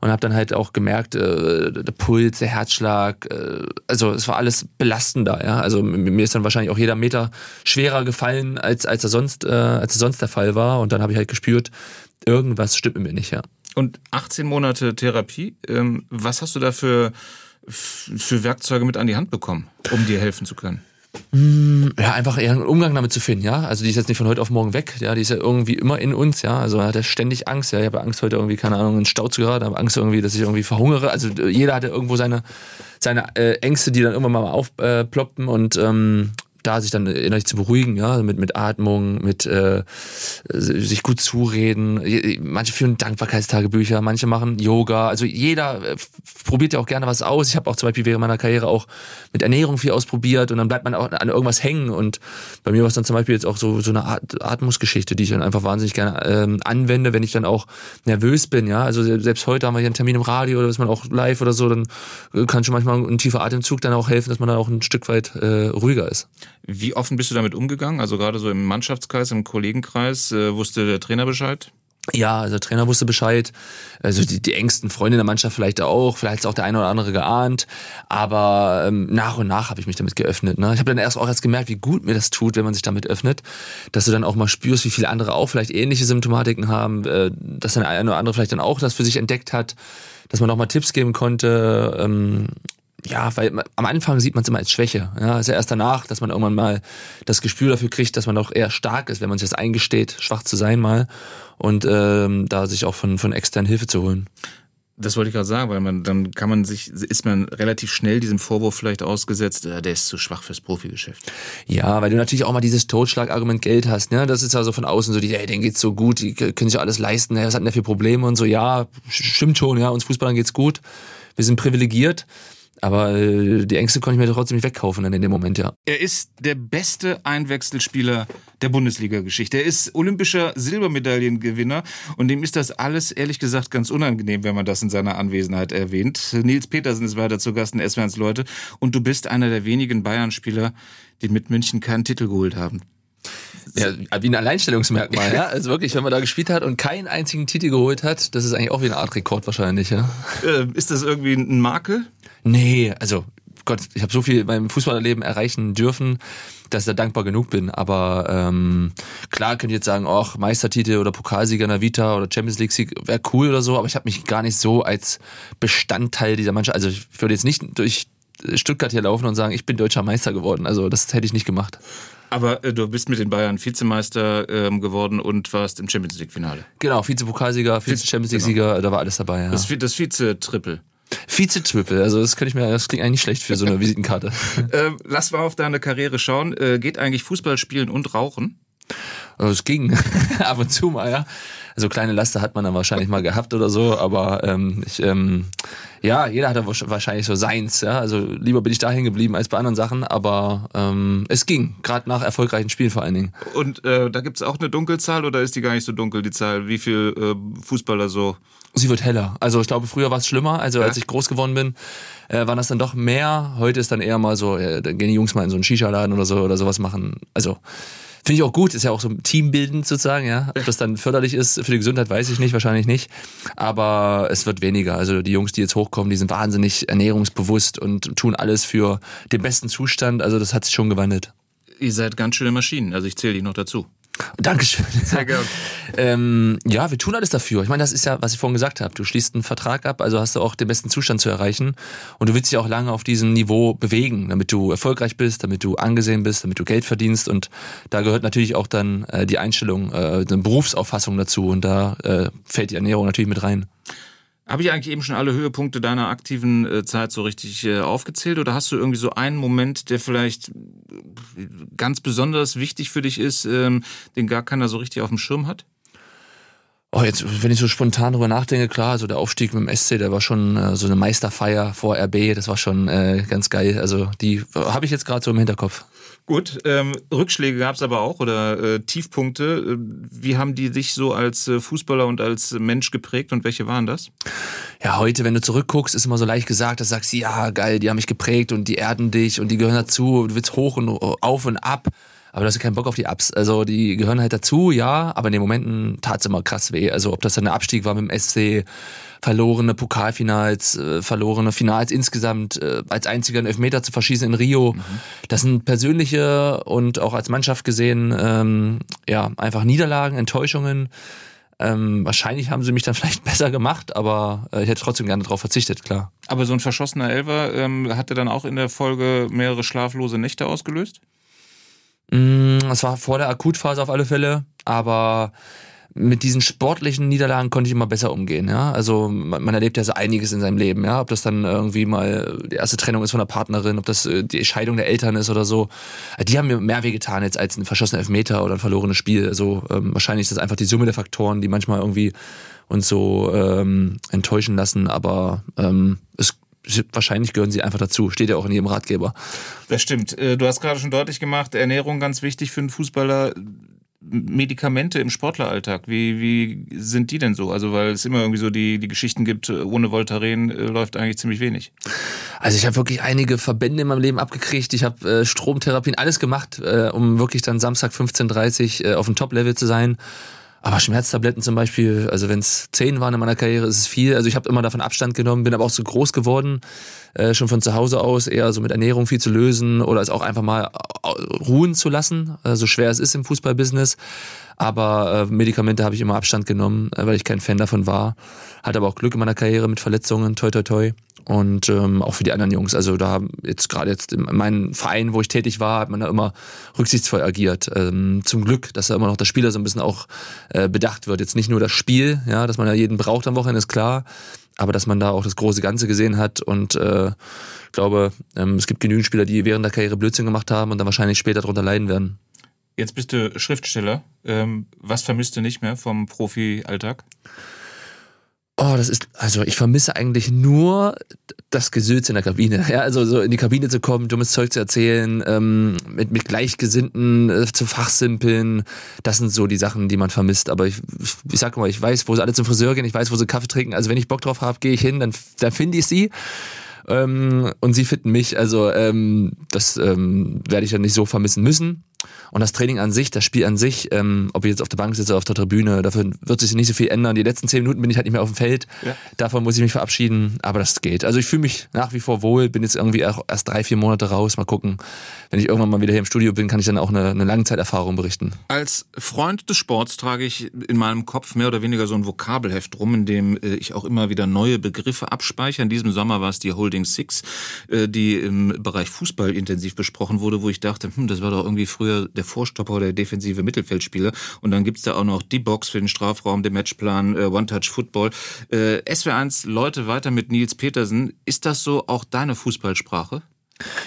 und habe dann halt auch gemerkt, äh, der Puls, der Herzschlag, äh, also es war alles belastender, ja. Also mir ist dann wahrscheinlich auch jeder Meter schwerer gefallen, als als er sonst äh, als er sonst der Fall war und dann habe ich halt gespürt, irgendwas stimmt mit mir nicht, ja. Und 18 Monate Therapie, ähm, was hast du da für, für Werkzeuge mit an die Hand bekommen, um dir helfen zu können? Mm, ja, einfach eher einen Umgang damit zu finden, ja. Also die ist jetzt nicht von heute auf morgen weg, ja, die ist ja irgendwie immer in uns, ja. Also man hat ja ständig Angst, ja. Ich habe Angst heute irgendwie, keine Ahnung, einen Stau zu geraten, habe Angst irgendwie, dass ich irgendwie verhungere. Also jeder hat ja irgendwo seine, seine äh, Ängste, die dann irgendwann mal aufploppen und ähm, da sich dann innerlich zu beruhigen, ja, mit, mit Atmung, mit äh, sich gut zureden. Manche führen Dankbarkeitstagebücher, manche machen Yoga. Also jeder äh, probiert ja auch gerne was aus. Ich habe auch zum Beispiel während meiner Karriere auch mit Ernährung viel ausprobiert und dann bleibt man auch an irgendwas hängen. Und bei mir war es dann zum Beispiel jetzt auch so, so eine Art Atmungsgeschichte, die ich dann einfach wahnsinnig gerne ähm, anwende, wenn ich dann auch nervös bin, ja. Also selbst heute haben wir hier einen Termin im Radio oder ist man auch live oder so, dann kann schon manchmal ein tiefer Atemzug dann auch helfen, dass man dann auch ein Stück weit äh, ruhiger ist. Wie offen bist du damit umgegangen? Also gerade so im Mannschaftskreis, im Kollegenkreis, äh, wusste der Trainer Bescheid? Ja, also der Trainer wusste Bescheid. Also die, die engsten Freunde der Mannschaft vielleicht auch, vielleicht ist auch der eine oder andere geahnt. Aber ähm, nach und nach habe ich mich damit geöffnet. Ne? Ich habe dann erst auch erst gemerkt, wie gut mir das tut, wenn man sich damit öffnet, dass du dann auch mal spürst, wie viele andere auch vielleicht ähnliche Symptomatiken haben, äh, dass dann eine oder andere vielleicht dann auch das für sich entdeckt hat, dass man auch mal Tipps geben konnte. Ähm, ja, weil am Anfang sieht man es immer als Schwäche. Ja, ist ja erst danach, dass man irgendwann mal das Gespür dafür kriegt, dass man auch eher stark ist, wenn man sich das eingesteht, schwach zu sein mal und ähm, da sich auch von von externen Hilfe zu holen. Das wollte ich gerade sagen, weil man dann kann man sich ist man relativ schnell diesem Vorwurf vielleicht ausgesetzt, äh, der ist zu schwach fürs Profigeschäft. Ja, weil du natürlich auch mal dieses Totschlagargument Geld hast, ne? Das ist ja so von außen so, die, ey, denen geht's so gut, die können sich alles leisten, was hat denn der für Probleme und so. Ja, stimmt schon, ja, uns Fußballern geht's gut. Wir sind privilegiert. Aber äh, die Ängste konnte ich mir trotzdem nicht wegkaufen dann in dem Moment, ja. Er ist der beste Einwechselspieler der Bundesliga-Geschichte. Er ist olympischer Silbermedaillengewinner und dem ist das alles ehrlich gesagt ganz unangenehm, wenn man das in seiner Anwesenheit erwähnt. Nils Petersen ist weiter zu Gast in SWRs Leute und du bist einer der wenigen Bayern-Spieler, die mit München keinen Titel geholt haben. Ja, wie ein Alleinstellungsmerkmal, ja. Also wirklich, wenn man da gespielt hat und keinen einzigen Titel geholt hat, das ist eigentlich auch wie eine Art Rekord wahrscheinlich, ja. Äh, ist das irgendwie ein Makel? Nee, also Gott, ich habe so viel in meinem Fußballerleben erreichen dürfen, dass ich da dankbar genug bin. Aber ähm, klar könnt ihr jetzt sagen, auch Meistertitel oder Pokalsieger in der Vita oder Champions League Sieg wäre cool oder so, aber ich habe mich gar nicht so als Bestandteil dieser Mannschaft, also ich würde jetzt nicht durch Stuttgart hier laufen und sagen, ich bin deutscher Meister geworden. Also das hätte ich nicht gemacht. Aber äh, du bist mit den Bayern Vizemeister ähm, geworden und warst im Champions League Finale. Genau, Vize-Pokalsieger, Vize-Champions League Sieger, genau. da war alles dabei. Ja. Das, das Vize-Triple. Vize-Triple, also das könnte ich mir, das klingt eigentlich schlecht für so eine [laughs] Visitenkarte. äh, lass mal auf deine Karriere schauen. Äh, geht eigentlich Fußball spielen und Rauchen? Also es ging [laughs] ab und zu mal, ja. Also kleine Laster hat man dann wahrscheinlich mal gehabt oder so, aber ähm, ich, ähm, ja, jeder hat wahrscheinlich so seins, ja. Also lieber bin ich da hängen geblieben als bei anderen Sachen, aber ähm, es ging, gerade nach erfolgreichen Spielen vor allen Dingen. Und äh, da gibt's auch eine Dunkelzahl oder ist die gar nicht so dunkel, die Zahl, wie viel äh, Fußballer so? Sie wird heller. Also ich glaube, früher war es schlimmer. Also ja. als ich groß geworden bin, äh, waren das dann doch mehr. Heute ist dann eher mal so, äh, dann gehen die Jungs mal in so einen Shisha-Laden oder so oder sowas machen. Also Finde ich auch gut, ist ja auch so teambildend sozusagen, ja. Ob das dann förderlich ist für die Gesundheit, weiß ich nicht, wahrscheinlich nicht. Aber es wird weniger. Also die Jungs, die jetzt hochkommen, die sind wahnsinnig ernährungsbewusst und tun alles für den besten Zustand. Also das hat sich schon gewandelt. Ihr seid ganz schöne Maschinen, also ich zähle dich noch dazu. Dankeschön. Sehr gerne. [laughs] ähm, ja, wir tun alles dafür. Ich meine, das ist ja, was ich vorhin gesagt habe. Du schließt einen Vertrag ab, also hast du auch den besten Zustand zu erreichen. Und du willst dich auch lange auf diesem Niveau bewegen, damit du erfolgreich bist, damit du angesehen bist, damit du Geld verdienst. Und da gehört natürlich auch dann äh, die Einstellung, äh, eine Berufsauffassung dazu. Und da äh, fällt die Ernährung natürlich mit rein. Habe ich eigentlich eben schon alle Höhepunkte deiner aktiven äh, Zeit so richtig äh, aufgezählt oder hast du irgendwie so einen Moment, der vielleicht ganz besonders wichtig für dich ist, ähm, den gar keiner so richtig auf dem Schirm hat? Oh, jetzt, wenn ich so spontan drüber nachdenke, klar, also der Aufstieg mit dem SC, der war schon äh, so eine Meisterfeier vor RB, das war schon äh, ganz geil. Also die äh, habe ich jetzt gerade so im Hinterkopf. Gut, ähm, Rückschläge gab es aber auch oder äh, Tiefpunkte. Wie haben die dich so als äh, Fußballer und als Mensch geprägt und welche waren das? Ja, heute, wenn du zurückguckst, ist immer so leicht gesagt, dass du sagst, ja, geil, die haben mich geprägt und die erden dich und die gehören dazu, du willst hoch und auf und ab aber du hast ja keinen Bock auf die Ups. Also die gehören halt dazu, ja, aber in den Momenten tat's immer krass weh. Also ob das dann der Abstieg war mit dem SC, verlorene Pokalfinals, äh, verlorene Finals insgesamt, äh, als einziger einen Elfmeter zu verschießen in Rio. Mhm. Das sind persönliche und auch als Mannschaft gesehen, ähm, ja, einfach Niederlagen, Enttäuschungen. Ähm, wahrscheinlich haben sie mich dann [laughs] vielleicht besser gemacht, aber äh, ich hätte trotzdem gerne darauf verzichtet, klar. Aber so ein verschossener Elfer ähm, hatte dann auch in der Folge mehrere schlaflose Nächte ausgelöst? Mm, es war vor der Akutphase auf alle Fälle, aber mit diesen sportlichen Niederlagen konnte ich immer besser umgehen, ja. Also man, man, erlebt ja so einiges in seinem Leben, ja. Ob das dann irgendwie mal die erste Trennung ist von der Partnerin, ob das äh, die Scheidung der Eltern ist oder so. Die haben mir mehr wehgetan jetzt als ein verschossener Elfmeter oder ein verlorenes Spiel. Also ähm, wahrscheinlich ist das einfach die Summe der Faktoren, die manchmal irgendwie uns so ähm, enttäuschen lassen, aber ähm, es wahrscheinlich gehören sie einfach dazu. Steht ja auch in jedem Ratgeber. Das stimmt. Äh, du hast gerade schon deutlich gemacht, Ernährung ganz wichtig für einen Fußballer. Medikamente im Sportleralltag, wie, wie sind die denn so? Also, weil es immer irgendwie so die, die Geschichten gibt, ohne Voltaren äh, läuft eigentlich ziemlich wenig. Also ich habe wirklich einige Verbände in meinem Leben abgekriegt. Ich habe äh, Stromtherapien, alles gemacht, äh, um wirklich dann Samstag 15.30 Uhr äh, auf dem Top-Level zu sein. Aber Schmerztabletten zum Beispiel, also wenn es zehn waren in meiner Karriere, ist es viel. Also ich habe immer davon Abstand genommen, bin aber auch so groß geworden, äh, schon von zu Hause aus, eher so mit Ernährung viel zu lösen oder es auch einfach mal ruhen zu lassen, äh, so schwer es ist im Fußballbusiness. Aber äh, Medikamente habe ich immer Abstand genommen, äh, weil ich kein Fan davon war. Hatte aber auch Glück in meiner Karriere mit Verletzungen, toi toi toi und ähm, auch für die anderen Jungs. Also da jetzt gerade jetzt in meinem Verein, wo ich tätig war, hat man da immer rücksichtsvoll agiert. Ähm, zum Glück, dass da immer noch der Spieler so ein bisschen auch äh, bedacht wird. Jetzt nicht nur das Spiel, ja, dass man ja jeden braucht am Wochenende, ist klar, aber dass man da auch das große Ganze gesehen hat und äh, glaube, ähm, es gibt genügend Spieler, die während der Karriere Blödsinn gemacht haben und dann wahrscheinlich später darunter leiden werden. Jetzt bist du Schriftsteller. Ähm, was vermisst du nicht mehr vom Profi-Alltag? Oh, das ist, also ich vermisse eigentlich nur das Gesülz in der Kabine. Ja, also so in die Kabine zu kommen, dummes Zeug zu erzählen, ähm, mit, mit Gleichgesinnten äh, zu fachsimpeln. Das sind so die Sachen, die man vermisst. Aber ich, ich sag mal, ich weiß, wo sie alle zum Friseur gehen, ich weiß, wo sie Kaffee trinken. Also wenn ich Bock drauf habe, gehe ich hin, dann, dann finde ich sie. Ähm, und sie finden mich. Also ähm, das ähm, werde ich dann nicht so vermissen müssen. Und das Training an sich, das Spiel an sich, ähm, ob ich jetzt auf der Bank sitze oder auf der Tribüne, dafür wird sich nicht so viel ändern. Die letzten zehn Minuten bin ich halt nicht mehr auf dem Feld. Ja. Davon muss ich mich verabschieden, aber das geht. Also ich fühle mich nach wie vor wohl, bin jetzt irgendwie auch erst drei, vier Monate raus. Mal gucken. Wenn ich irgendwann mal wieder hier im Studio bin, kann ich dann auch eine, eine Langzeiterfahrung berichten. Als Freund des Sports trage ich in meinem Kopf mehr oder weniger so ein Vokabelheft rum, in dem äh, ich auch immer wieder neue Begriffe abspeichere. In diesem Sommer war es die Holding Six, äh, die im Bereich Fußball intensiv besprochen wurde, wo ich dachte, hm, das war doch irgendwie früher der Vorstopper oder der defensive Mittelfeldspieler. Und dann gibt's da auch noch die Box für den Strafraum, den Matchplan, äh, One-Touch-Football. Äh, SW1, Leute weiter mit Nils Petersen. Ist das so auch deine Fußballsprache?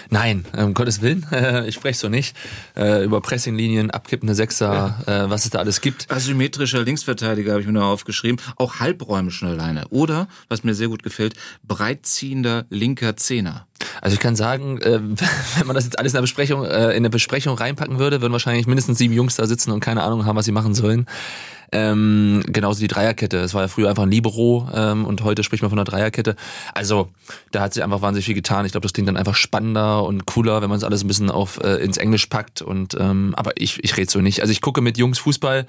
Nein, um Gottes Willen, [laughs] ich spreche so nicht. Äh, über Pressinglinien, abkippende Sechser, ja. äh, was es da alles gibt. Asymmetrischer Linksverteidiger habe ich mir noch aufgeschrieben. Auch halbräumischer alleine. Oder, was mir sehr gut gefällt, breitziehender linker Zehner. Also ich kann sagen, äh, [laughs] wenn man das jetzt alles in der Besprechung, äh, in der Besprechung reinpacken würde, würden wahrscheinlich mindestens sieben Jungs da sitzen und keine Ahnung haben, was sie machen sollen. Ähm, genauso die Dreierkette. Es war ja früher einfach ein Libero ähm, und heute spricht man von einer Dreierkette. Also da hat sich einfach wahnsinnig viel getan. Ich glaube, das klingt dann einfach spannender und cooler, wenn man es alles ein bisschen auf äh, ins Englisch packt. Und ähm, aber ich, ich rede so nicht. Also ich gucke mit Jungs Fußball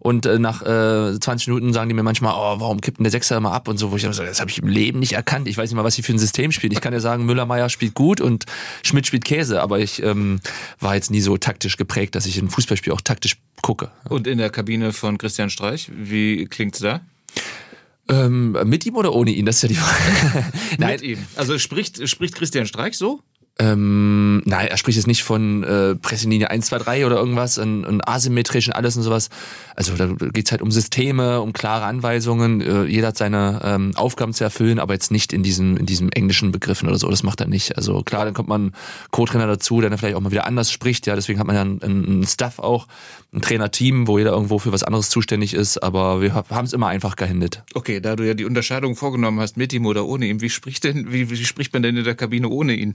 und äh, nach äh, 20 Minuten sagen die mir manchmal, oh, warum kippt denn der Sechser immer ab und so, wo ich so, das habe ich im Leben nicht erkannt. Ich weiß nicht mal, was sie für ein System spielen. Ich kann ja sagen, Müller-Meyer spielt gut und Schmidt spielt Käse, aber ich ähm, war jetzt nie so taktisch geprägt, dass ich ein Fußballspiel auch taktisch gucke. Und in der Kabine von Christian Streich, wie klingt's da? Ähm, mit ihm oder ohne ihn? Das ist ja die Frage. [laughs] Nein. Mit ihm. Also spricht, spricht Christian Streich so? Ähm, nein, er spricht jetzt nicht von äh, Pressenlinie 1, 2, 3 oder irgendwas und, und asymmetrisch und alles und sowas. Also da geht's halt um Systeme, um klare Anweisungen. Äh, jeder hat seine ähm, Aufgaben zu erfüllen, aber jetzt nicht in diesem, in diesem englischen Begriffen oder so. Das macht er nicht. Also klar, dann kommt man Co-Trainer dazu, der dann vielleicht auch mal wieder anders spricht. Ja, deswegen hat man ja einen, einen Staff auch, ein Trainerteam, wo jeder irgendwo für was anderes zuständig ist. Aber wir haben es immer einfach gehandelt. Okay, da du ja die Unterscheidung vorgenommen hast, mit ihm oder ohne ihn, wie spricht denn, wie, wie spricht man denn in der Kabine ohne ihn?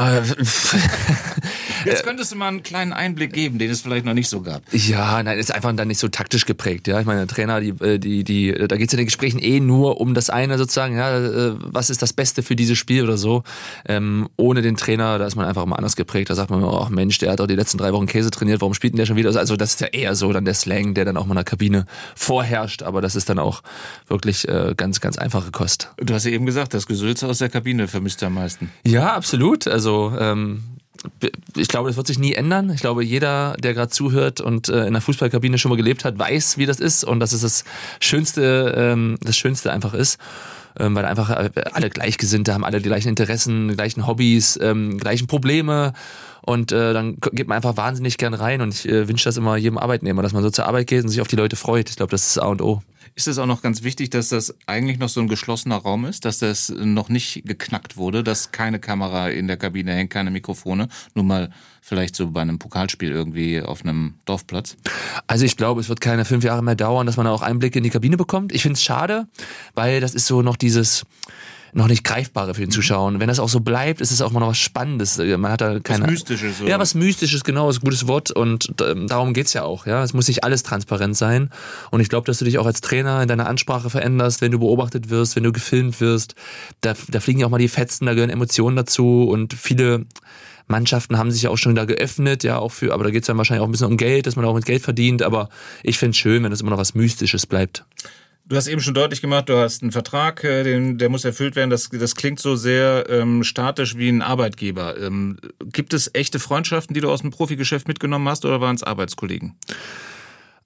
[laughs] Jetzt könntest du mal einen kleinen Einblick geben, den es vielleicht noch nicht so gab. Ja, nein, ist einfach dann nicht so taktisch geprägt. Ja, ich meine, der Trainer, die, äh, die, die, da geht es in den Gesprächen eh nur um das eine sozusagen. Ja, äh, was ist das Beste für dieses Spiel oder so? Ähm, ohne den Trainer, da ist man einfach mal anders geprägt. Da sagt man, oh Mensch, der hat doch die letzten drei Wochen Käse trainiert. Warum spielt denn der schon wieder? Also das ist ja eher so dann der Slang, der dann auch mal in der Kabine vorherrscht. Aber das ist dann auch wirklich äh, ganz, ganz einfache Kost. Du hast ja eben gesagt, das Gesülze aus der Kabine vermisst du am meisten. Ja, absolut. Also ähm, ich glaube, das wird sich nie ändern. Ich glaube, jeder, der gerade zuhört und äh, in der Fußballkabine schon mal gelebt hat, weiß, wie das ist und dass es das Schönste, ähm, das Schönste einfach ist. Ähm, weil einfach äh, alle Gleichgesinnte haben alle die gleichen Interessen, die gleichen Hobbys, ähm, gleichen Probleme und äh, dann geht man einfach wahnsinnig gern rein und ich äh, wünsche das immer jedem Arbeitnehmer, dass man so zur Arbeit geht und sich auf die Leute freut. Ich glaube, das ist A und O. Ist es auch noch ganz wichtig, dass das eigentlich noch so ein geschlossener Raum ist, dass das noch nicht geknackt wurde, dass keine Kamera in der Kabine hängt, keine Mikrofone, nur mal vielleicht so bei einem Pokalspiel irgendwie auf einem Dorfplatz? Also ich glaube, es wird keine fünf Jahre mehr dauern, dass man auch Einblicke in die Kabine bekommt. Ich finde es schade, weil das ist so noch dieses noch nicht greifbare für den mhm. Zuschauer. Und wenn das auch so bleibt, ist es auch mal noch was Spannendes. Man hat da keine. Was Mystisches. So. Ja, was Mystisches, genau, ist ein gutes Wort. Und ähm, darum geht's ja auch. Ja, es muss nicht alles transparent sein. Und ich glaube, dass du dich auch als Trainer in deiner Ansprache veränderst, wenn du beobachtet wirst, wenn du gefilmt wirst. Da, da fliegen ja auch mal die Fetzen, da gehören Emotionen dazu und viele Mannschaften haben sich ja auch schon da geöffnet, ja, auch für, aber da geht's dann wahrscheinlich auch ein bisschen um Geld, dass man auch mit Geld verdient, aber ich finde schön, wenn es immer noch was Mystisches bleibt. Du hast eben schon deutlich gemacht, du hast einen Vertrag, äh, den, der muss erfüllt werden. Das, das klingt so sehr ähm, statisch wie ein Arbeitgeber. Ähm, gibt es echte Freundschaften, die du aus dem Profigeschäft mitgenommen hast oder waren es Arbeitskollegen?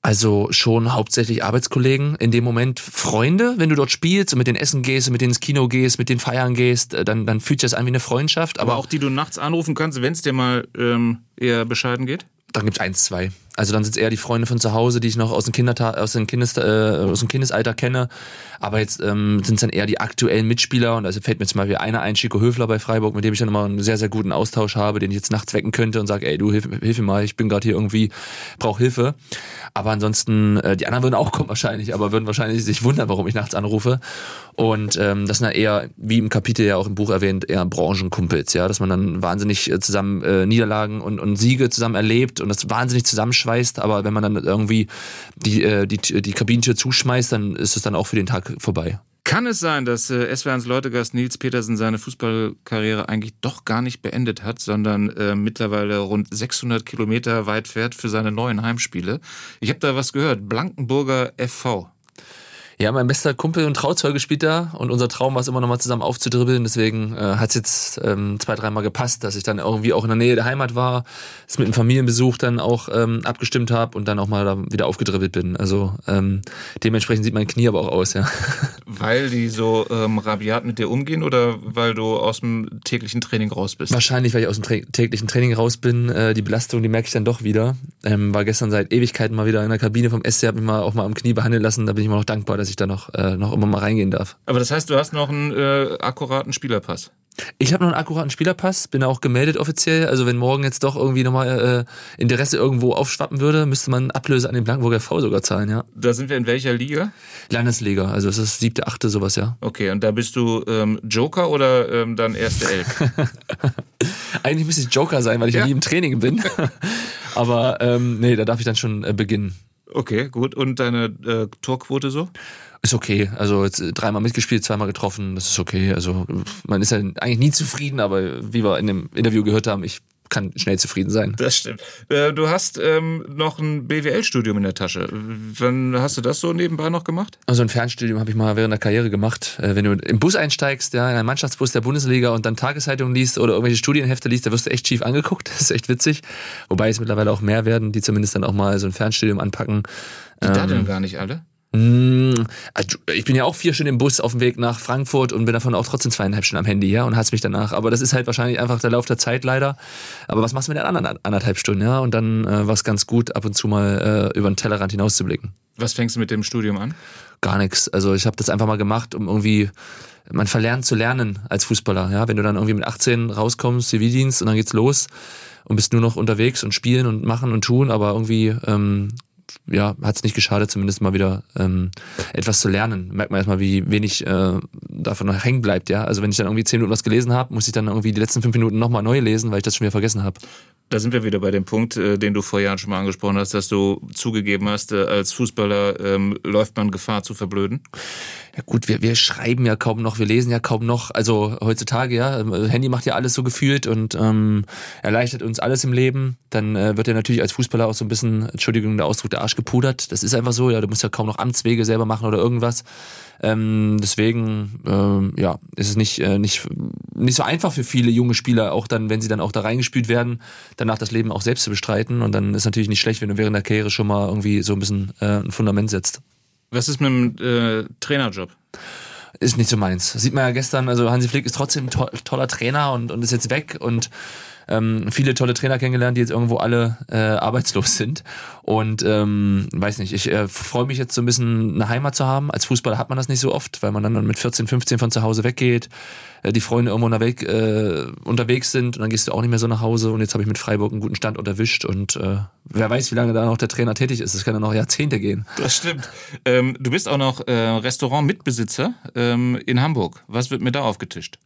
Also schon hauptsächlich Arbeitskollegen, in dem Moment Freunde, wenn du dort spielst und mit denen essen gehst, mit denen ins Kino gehst, mit denen feiern gehst, äh, dann, dann fühlt sich das an wie eine Freundschaft. Aber, aber auch die du nachts anrufen kannst, wenn es dir mal ähm, eher bescheiden geht? Dann gibt's eins, zwei. Also dann sind es eher die Freunde von zu Hause, die ich noch aus dem, Kinderta aus dem, Kindes äh, aus dem Kindesalter kenne. Aber jetzt ähm, sind es dann eher die aktuellen Mitspieler. Und also fällt mir zum Beispiel einer ein, Chico Höfler bei Freiburg, mit dem ich dann immer einen sehr, sehr guten Austausch habe, den ich jetzt nachts wecken könnte und sage, ey, du hilf, hilf mir mal, ich bin gerade hier irgendwie, brauche Hilfe. Aber ansonsten, äh, die anderen würden auch kommen wahrscheinlich, aber würden wahrscheinlich sich wundern, warum ich nachts anrufe. Und ähm, das sind dann eher, wie im Kapitel ja auch im Buch erwähnt, eher Branchenkumpels, ja, dass man dann wahnsinnig äh, zusammen äh, Niederlagen und, und Siege zusammen erlebt und das wahnsinnig zusammenschweißt. Aber wenn man dann irgendwie die, äh, die, die Kabinentür zuschmeißt, dann ist es dann auch für den Tag vorbei. Kann es sein, dass äh, SWRs Leutegast Nils Petersen seine Fußballkarriere eigentlich doch gar nicht beendet hat, sondern äh, mittlerweile rund 600 Kilometer weit fährt für seine neuen Heimspiele? Ich habe da was gehört. Blankenburger FV. Ja, mein bester Kumpel und Trauzeuge spielt da und unser Traum war es immer noch mal zusammen aufzudribbeln. Deswegen äh, hat es jetzt ähm, zwei, dreimal gepasst, dass ich dann irgendwie auch in der Nähe der Heimat war, es mit einem Familienbesuch dann auch ähm, abgestimmt habe und dann auch mal da wieder aufgedribbelt bin. Also ähm, dementsprechend sieht mein Knie aber auch aus, ja. [laughs] Weil die so ähm, rabiat mit dir umgehen oder weil du aus dem täglichen Training raus bist? Wahrscheinlich, weil ich aus dem Tra täglichen Training raus bin. Äh, die Belastung, die merke ich dann doch wieder. Ähm, war gestern seit Ewigkeiten mal wieder in der Kabine vom SC, habe mich mal auch mal am Knie behandeln lassen. Da bin ich immer noch dankbar, dass ich da noch, äh, noch immer mal reingehen darf. Aber das heißt, du hast noch einen äh, akkuraten Spielerpass? Ich habe noch einen akkuraten Spielerpass, bin auch gemeldet offiziell. Also wenn morgen jetzt doch irgendwie nochmal äh, Interesse irgendwo aufschwappen würde, müsste man Ablöse an den Blankenburger V sogar zahlen, ja. Da sind wir in welcher Liga? Landesliga, also es ist siebte, achte, sowas, ja. Okay, und da bist du ähm, Joker oder ähm, dann erste Elf? [laughs] Eigentlich müsste ich Joker sein, weil ich ja, ja nie im Training bin. [laughs] Aber ähm, nee, da darf ich dann schon äh, beginnen. Okay, gut. Und deine äh, Torquote so? Ist okay. Also jetzt dreimal mitgespielt, zweimal getroffen, das ist okay. Also man ist ja eigentlich nie zufrieden, aber wie wir in dem Interview gehört haben, ich kann schnell zufrieden sein. Das stimmt. Äh, du hast ähm, noch ein BWL-Studium in der Tasche. Wann hast du das so nebenbei noch gemacht? Also ein Fernstudium habe ich mal während der Karriere gemacht. Äh, wenn du im Bus einsteigst, ja, in einen Mannschaftsbus der Bundesliga und dann Tageszeitungen liest oder irgendwelche Studienhefte liest, da wirst du echt schief angeguckt. [laughs] Das ist echt witzig. Wobei es mittlerweile auch mehr werden, die zumindest dann auch mal so ein Fernstudium anpacken. Die ähm, daddeln gar nicht alle? Hm, also, ich bin ja auch vier Stunden im Bus auf dem Weg nach Frankfurt und bin davon auch trotzdem zweieinhalb Stunden am Handy, ja, und hasse mich danach. Aber das ist halt wahrscheinlich einfach der Lauf der Zeit leider. Aber was machst du mit den anderen anderthalb Stunden, ja? Und dann äh, war es ganz gut, ab und zu mal äh, über den Tellerrand hinauszublicken. Was fängst du mit dem Studium an? Gar nichts. Also ich habe das einfach mal gemacht, um irgendwie man verlernt zu lernen als Fußballer, ja. Wenn du dann irgendwie mit 18 rauskommst, Zivildienst und dann geht's los und bist nur noch unterwegs und spielen und machen und tun, aber irgendwie ähm, ja, hat es nicht geschadet, zumindest mal wieder ähm, etwas zu lernen. Merkt man erstmal, wie wenig äh, davon noch hängen bleibt, ja. Also wenn ich dann irgendwie zehn Minuten was gelesen habe, muss ich dann irgendwie die letzten fünf Minuten nochmal neu lesen, weil ich das schon wieder vergessen habe. Da sind wir wieder bei dem Punkt, äh, den du vor Jahren schon mal angesprochen hast, dass du zugegeben hast, äh, als Fußballer ähm, läuft man Gefahr zu verblöden. Ja gut, wir, wir schreiben ja kaum noch, wir lesen ja kaum noch. Also heutzutage, ja, Handy macht ja alles so gefühlt und ähm, erleichtert uns alles im Leben. Dann äh, wird ja natürlich als Fußballer auch so ein bisschen, Entschuldigung, der Ausdruck, der Arsch gepudert. Das ist einfach so, ja, du musst ja kaum noch Amtswege selber machen oder irgendwas. Ähm, deswegen, ähm, ja, ist es nicht, äh, nicht, nicht so einfach für viele junge Spieler, auch dann, wenn sie dann auch da reingespielt werden, danach das Leben auch selbst zu bestreiten. Und dann ist natürlich nicht schlecht, wenn du während der Karriere schon mal irgendwie so ein bisschen äh, ein Fundament setzt. Was ist mit dem äh, Trainerjob? Ist nicht so meins. sieht man ja gestern, also Hansi Flick ist trotzdem to toller Trainer und, und ist jetzt weg und ähm, viele tolle Trainer kennengelernt, die jetzt irgendwo alle äh, arbeitslos sind. Und ähm, weiß nicht, ich äh, freue mich jetzt so ein bisschen eine Heimat zu haben. Als Fußballer hat man das nicht so oft, weil man dann mit 14, 15 von zu Hause weggeht, äh, die Freunde irgendwo unterwegs, äh, unterwegs sind und dann gehst du auch nicht mehr so nach Hause. Und jetzt habe ich mit Freiburg einen guten Standort erwischt und äh, wer weiß, wie lange da noch der Trainer tätig ist. Das kann ja noch Jahrzehnte gehen. Das stimmt. Ähm, du bist auch noch äh, Restaurant-Mitbesitzer ähm, in Hamburg. Was wird mir da aufgetischt?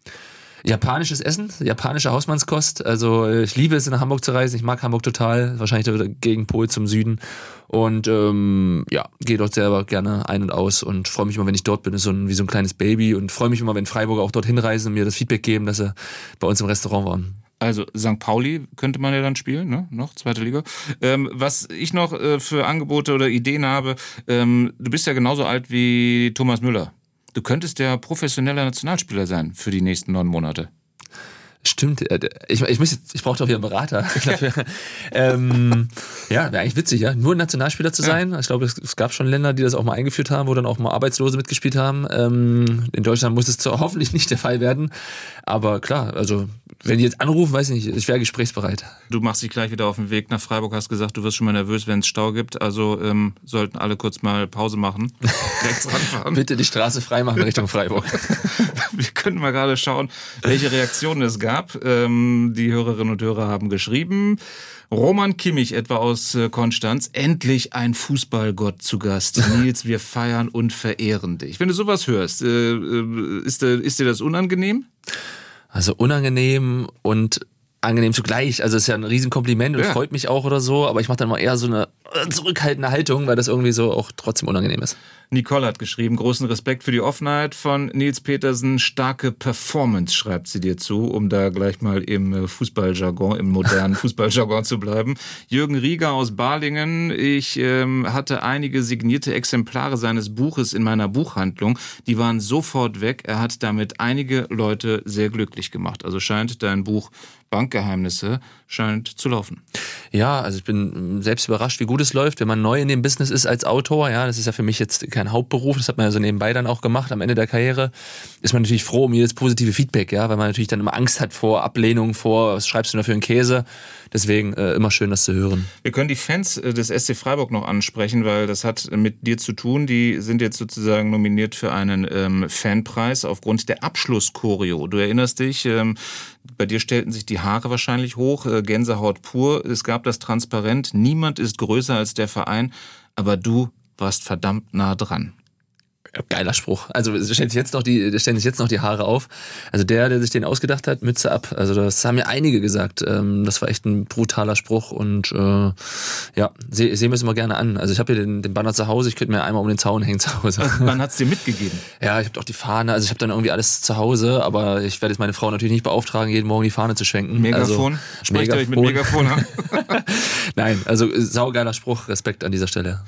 Japanisches Essen, japanische Hausmannskost. Also ich liebe es, nach Hamburg zu reisen. Ich mag Hamburg total. Wahrscheinlich der Gegenpol zum Süden. Und ähm, ja, gehe dort selber gerne ein und aus und freue mich immer, wenn ich dort bin, so ein, wie so ein kleines Baby. Und freue mich immer, wenn Freiburger auch dorthin reisen und mir das Feedback geben, dass sie bei uns im Restaurant waren. Also St. Pauli könnte man ja dann spielen, ne? Noch zweite Liga. Ähm, was ich noch äh, für Angebote oder Ideen habe, ähm, du bist ja genauso alt wie Thomas Müller. Du könntest ja professioneller Nationalspieler sein für die nächsten neun Monate. Stimmt, äh, ich, ich, muss jetzt, ich brauche doch hier einen Berater dafür. ähm, ja, wäre eigentlich witzig, ja. Nur Nationalspieler zu sein. Ja. Ich glaube, es, es, gab schon Länder, die das auch mal eingeführt haben, wo dann auch mal Arbeitslose mitgespielt haben. Ähm, in Deutschland muss es zwar hoffentlich nicht der Fall werden. Aber klar, also wenn die jetzt anrufen, weiß ich nicht, ich wäre gesprächsbereit. Du machst dich gleich wieder auf den Weg nach Freiburg, hast gesagt, du wirst schon mal nervös, wenn es Stau gibt. Also ähm, sollten alle kurz mal Pause machen. [laughs] Rechts ranfahren. Bitte die Straße frei machen Richtung Freiburg. [laughs] Wir können mal gerade schauen, welche Reaktionen es gab. Ähm, die Hörerinnen und Hörer haben geschrieben. Roman Kimmich etwa aus äh, Konstanz, endlich ein Fußballgott zu Gast. [laughs] Nils, wir feiern und verehren dich. Wenn du sowas hörst, äh, äh ist, ist dir das unangenehm? Also unangenehm und angenehm zugleich. Also es ist ja ein Riesenkompliment und ja. freut mich auch oder so, aber ich mache dann mal eher so eine zurückhaltende Haltung, weil das irgendwie so auch trotzdem unangenehm ist. Nicole hat geschrieben, großen Respekt für die Offenheit von Nils Petersen, starke Performance schreibt sie dir zu, um da gleich mal im äh, Fußballjargon, im modernen [laughs] Fußballjargon zu bleiben. Jürgen Rieger aus Balingen, ich ähm, hatte einige signierte Exemplare seines Buches in meiner Buchhandlung, die waren sofort weg. Er hat damit einige Leute sehr glücklich gemacht. Also scheint dein Buch Bankgeheimnisse scheint zu laufen. Ja, also ich bin selbst überrascht, wie gut es läuft, wenn man neu in dem Business ist als Autor. Ja, das ist ja für mich jetzt kein Hauptberuf, das hat man ja so nebenbei dann auch gemacht am Ende der Karriere. Ist man natürlich froh um jedes positive Feedback, ja, weil man natürlich dann immer Angst hat vor Ablehnung, vor, was schreibst du da für einen Käse? Deswegen äh, immer schön, das zu hören. Wir können die Fans äh, des SC Freiburg noch ansprechen, weil das hat mit dir zu tun. Die sind jetzt sozusagen nominiert für einen ähm, Fanpreis aufgrund der Abschlusschoreo. Du erinnerst dich, ähm, bei dir stellten sich die Haare wahrscheinlich hoch, äh, Gänsehaut pur. Es gab das Transparent. Niemand ist größer als der Verein, aber du warst verdammt nah dran. Geiler Spruch. Also es stellt sich jetzt noch die, stellen sich jetzt noch die Haare auf. Also der, der sich den ausgedacht hat, Mütze ab. Also das haben mir einige gesagt. Ähm, das war echt ein brutaler Spruch und äh, ja, sehen seh mir es immer gerne an. Also ich habe hier den, den Banner zu Hause, ich könnte mir einmal um den Zaun hängen zu Hause. Wann hat's dir mitgegeben? [laughs] Ja, ich habe auch die Fahne, also ich habe dann irgendwie alles zu Hause, aber ich werde jetzt meine Frau natürlich nicht beauftragen, jeden Morgen die Fahne zu schwenken. Megafon? Also, Sprecht ihr euch mit Megafon an? [laughs] Nein, also saugeiler Spruch, Respekt an dieser Stelle.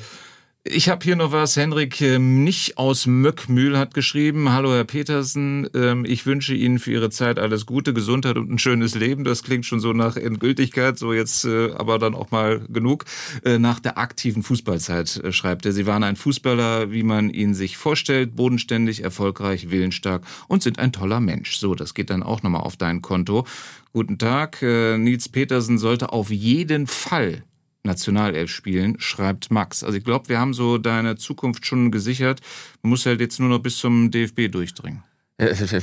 Ich habe hier noch was. Henrik ähm, nicht aus Möckmühl hat geschrieben. Hallo Herr Petersen, ähm, ich wünsche Ihnen für Ihre Zeit alles Gute, Gesundheit und ein schönes Leben. Das klingt schon so nach Endgültigkeit, so jetzt äh, aber dann auch mal genug. Äh, nach der aktiven Fußballzeit äh, schreibt er. Sie waren ein Fußballer, wie man ihn sich vorstellt, bodenständig, erfolgreich, willensstark und sind ein toller Mensch. So, das geht dann auch nochmal auf dein Konto. Guten Tag. Nils Petersen sollte auf jeden Fall Nationalelf spielen, schreibt Max. Also ich glaube, wir haben so deine Zukunft schon gesichert. Man muss halt jetzt nur noch bis zum DFB durchdringen.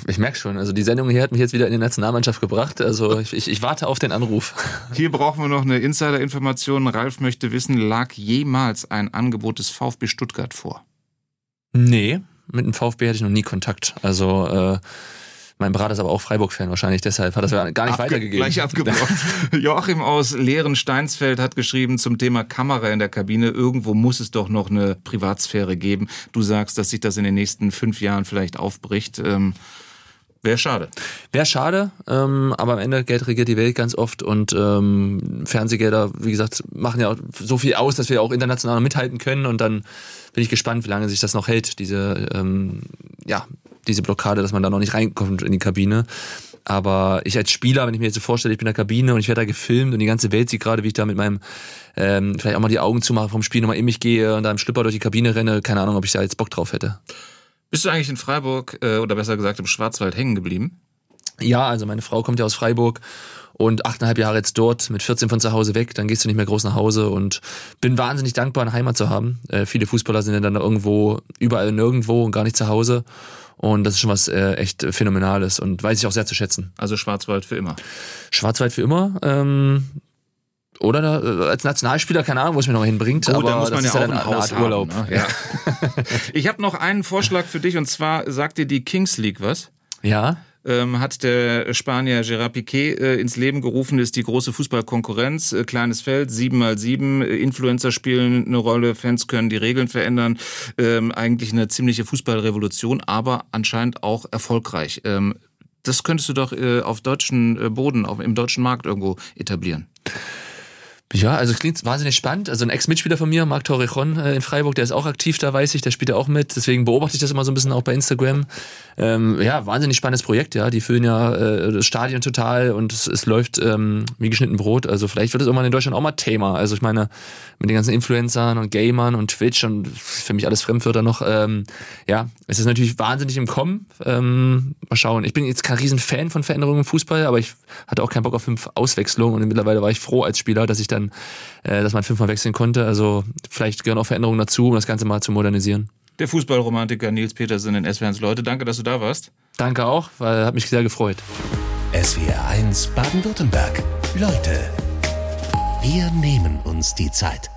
Ich, merke schon, also die Sendung hier hat mich jetzt wieder in die Nationalmannschaft gebracht. Also ich, ich, ich warte auf den Anruf. [laughs] Hier brauchen wir noch eine Insider-Information. Ralf möchte wissen, lag jemals ein Angebot des VfB Stuttgart vor? Nee, mit dem VfB hatte ich noch nie Kontakt. Also äh, mein Berater ist aber auch Freiburg-Fan wahrscheinlich, deshalb hat das gar nicht Abge weitergegeben. Gleich abgebaut. [laughs] Joachim aus Lehren-Steinsfeld hat geschrieben zum Thema Kamera in der Kabine. Irgendwo muss es doch noch eine Privatsphäre geben. Du sagst, dass sich das in den nächsten fünf Jahren vielleicht aufbricht. Ähm, Wäre schade. Wäre schade, ähm, aber am Ende Geld regiert die Welt ganz oft und ähm, Fernsehgelder, wie gesagt, machen ja auch so viel aus, dass wir auch international mithalten können und dann bin ich gespannt, wie lange sich das noch hält, diese ähm, ja, diese Blockade, dass man da noch nicht reinkommt in die Kabine. Aber ich als Spieler, wenn ich mir jetzt so vorstelle, ich bin in der Kabine und ich werde da gefilmt und die ganze Welt sieht gerade, wie ich da mit meinem, ähm, vielleicht auch mal die Augen zumache vom Spiel, nochmal in mich gehe und da im Schlüpper durch die Kabine renne, keine Ahnung, ob ich da jetzt Bock drauf hätte. Bist du eigentlich in Freiburg äh, oder besser gesagt im Schwarzwald hängen geblieben? Ja, also meine Frau kommt ja aus Freiburg und achteinhalb Jahre jetzt dort, mit 14 von zu Hause weg, dann gehst du nicht mehr groß nach Hause und bin wahnsinnig dankbar, eine Heimat zu haben. Äh, viele Fußballer sind ja dann irgendwo, überall nirgendwo und gar nicht zu Hause. Und das ist schon was äh, echt Phänomenales und weiß ich auch sehr zu schätzen. Also Schwarzwald für immer. Schwarzwald für immer. Ähm, oder da, äh, als Nationalspieler, keine Ahnung, wo es mich noch hinbringt. Gut, aber da muss man ja auch ein Urlaub. Haben, ne? ja. ich habe noch einen Vorschlag für dich und zwar sagt dir die Kings League was? Ja ähm, hat der Spanier Gerard Piqué äh, ins Leben gerufen, ist die große Fußballkonkurrenz. Äh, kleines Feld, sieben mal sieben. Influencer spielen eine Rolle, Fans können die Regeln verändern. Ähm, eigentlich eine ziemliche Fußballrevolution, aber anscheinend auch erfolgreich. Ähm, das könntest du doch äh, auf deutschen äh, Boden, auf, im deutschen Markt irgendwo etablieren. Ja, also klingt wahnsinnig spannend. Also ein Ex-Mitspieler von mir, Marc Torrejon äh, in Freiburg, der ist auch aktiv, da weiß ich, der spielt ja auch mit. Deswegen beobachte ich das immer so ein bisschen auch bei Instagram. Ähm, ja, wahnsinnig spannendes Projekt, ja. Die füllen ja äh, das Stadion total und es, es läuft ähm, wie geschnitten Brot. Also vielleicht wird es irgendwann in Deutschland auch mal Thema. Also ich meine, mit den ganzen Influencern und Gamern und Twitch und für mich alles Fremdwörter noch, ähm, ja, es ist natürlich wahnsinnig im Kommen. Ähm, mal schauen. Ich bin jetzt kein Riesenfan von Veränderungen im Fußball, aber ich hatte auch keinen Bock auf fünf Auswechslungen und mittlerweile war ich froh als Spieler, dass ich da dann, äh, dass man fünfmal wechseln konnte. Also vielleicht gehören auch Veränderungen dazu, um das Ganze mal zu modernisieren. Der Fußballromantiker Nils Petersen in SWRs Leute. Danke, dass du da warst. Danke auch, weil hat mich sehr gefreut. SWR 1 Baden-Württemberg. Leute, wir nehmen uns die Zeit.